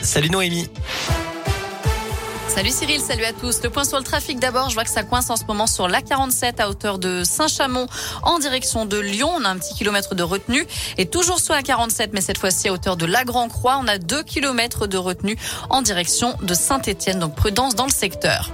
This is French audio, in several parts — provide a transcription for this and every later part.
Salut Noémie. Salut Cyril, salut à tous. Le point sur le trafic d'abord, je vois que ça coince en ce moment sur l'A47 à hauteur de Saint-Chamond en direction de Lyon. On a un petit kilomètre de retenue et toujours sur la 47 mais cette fois-ci à hauteur de la Grand-Croix, on a deux kilomètres de retenue en direction de Saint-Étienne. Donc prudence dans le secteur.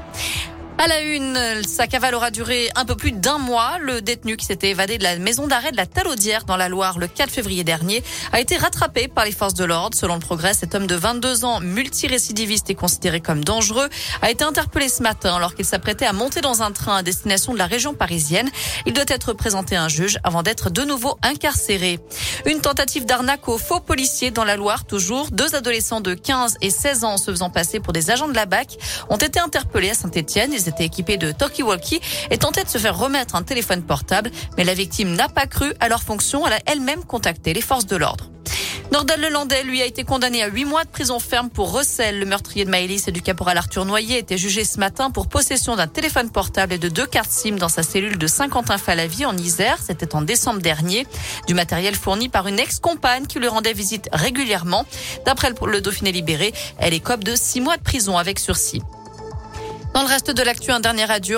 À la une, sa cavale aura duré un peu plus d'un mois. Le détenu qui s'était évadé de la maison d'arrêt de la Talaudière dans la Loire le 4 février dernier a été rattrapé par les forces de l'ordre. Selon le progrès, cet homme de 22 ans, multirécidiviste et considéré comme dangereux, a été interpellé ce matin alors qu'il s'apprêtait à monter dans un train à destination de la région parisienne. Il doit être présenté à un juge avant d'être de nouveau incarcéré. Une tentative d'arnaque aux faux policiers dans la Loire toujours. Deux adolescents de 15 et 16 ans se faisant passer pour des agents de la BAC ont été interpellés à Saint-Etienne était équipé de talkie-walkie et tentait de se faire remettre un téléphone portable. Mais la victime n'a pas cru à leur fonction. Elle a elle-même contacté les forces de l'ordre. Nordal Lelandais, lui, a été condamné à huit mois de prison ferme pour recel. Le meurtrier de Maëlys et du caporal Arthur Noyer était jugé ce matin pour possession d'un téléphone portable et de deux cartes SIM dans sa cellule de Saint-Quentin-Falavie en Isère. C'était en décembre dernier. Du matériel fourni par une ex-compagne qui lui rendait visite régulièrement. D'après le Dauphiné libéré, elle est cope de six mois de prison avec sursis. Dans le reste de l'actu, un dernier adieu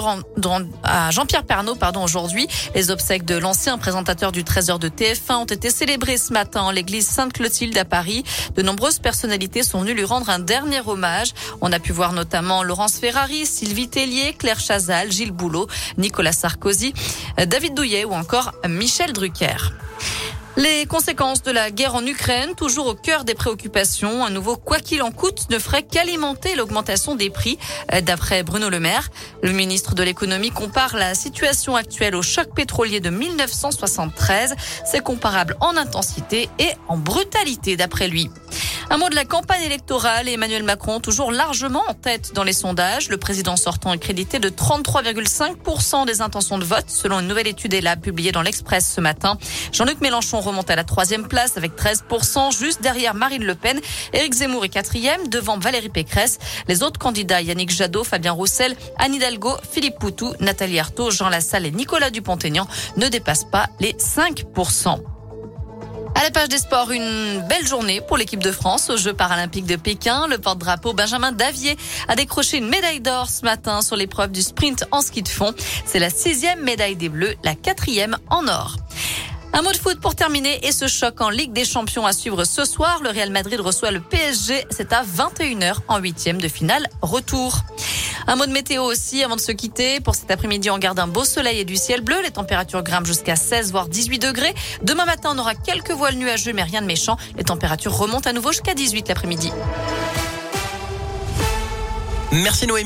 à Jean-Pierre Pernaud aujourd'hui. Les obsèques de l'ancien présentateur du Trésor de TF1 ont été célébrées ce matin en l'église Sainte-Clotilde à Paris. De nombreuses personnalités sont venues lui rendre un dernier hommage. On a pu voir notamment Laurence Ferrari, Sylvie Tellier, Claire Chazal, Gilles Boulot, Nicolas Sarkozy, David Douillet ou encore Michel Drucker. Les conséquences de la guerre en Ukraine, toujours au cœur des préoccupations. Un nouveau quoi qu'il en coûte ne ferait qu'alimenter l'augmentation des prix, euh, d'après Bruno Le Maire. Le ministre de l'économie compare la situation actuelle au choc pétrolier de 1973. C'est comparable en intensité et en brutalité, d'après lui. Un mot de la campagne électorale. Emmanuel Macron, toujours largement en tête dans les sondages. Le président sortant est crédité de 33,5% des intentions de vote, selon une nouvelle étude ELAB publiée dans l'Express ce matin. Jean-Luc Mélenchon remonte à la troisième place avec 13%, juste derrière Marine Le Pen. Éric Zemmour est quatrième, devant Valérie Pécresse. Les autres candidats, Yannick Jadot, Fabien Roussel, Anne Hidalgo, Philippe Poutou, Nathalie Arthaud, Jean Lassalle et Nicolas Dupont-Aignan, ne dépassent pas les 5%. À la page des sports, une belle journée pour l'équipe de France aux Jeux paralympiques de Pékin. Le porte-drapeau Benjamin Davier a décroché une médaille d'or ce matin sur l'épreuve du sprint en ski de fond. C'est la sixième médaille des Bleus, la quatrième en or. Un mot de foot pour terminer et ce choc en Ligue des Champions à suivre ce soir. Le Real Madrid reçoit le PSG. C'est à 21h en huitième de finale retour. Un mot de météo aussi avant de se quitter. Pour cet après-midi, on garde un beau soleil et du ciel bleu. Les températures grimpent jusqu'à 16 voire 18 degrés. Demain matin, on aura quelques voiles nuageux mais rien de méchant. Les températures remontent à nouveau jusqu'à 18 l'après-midi. Merci Noémie.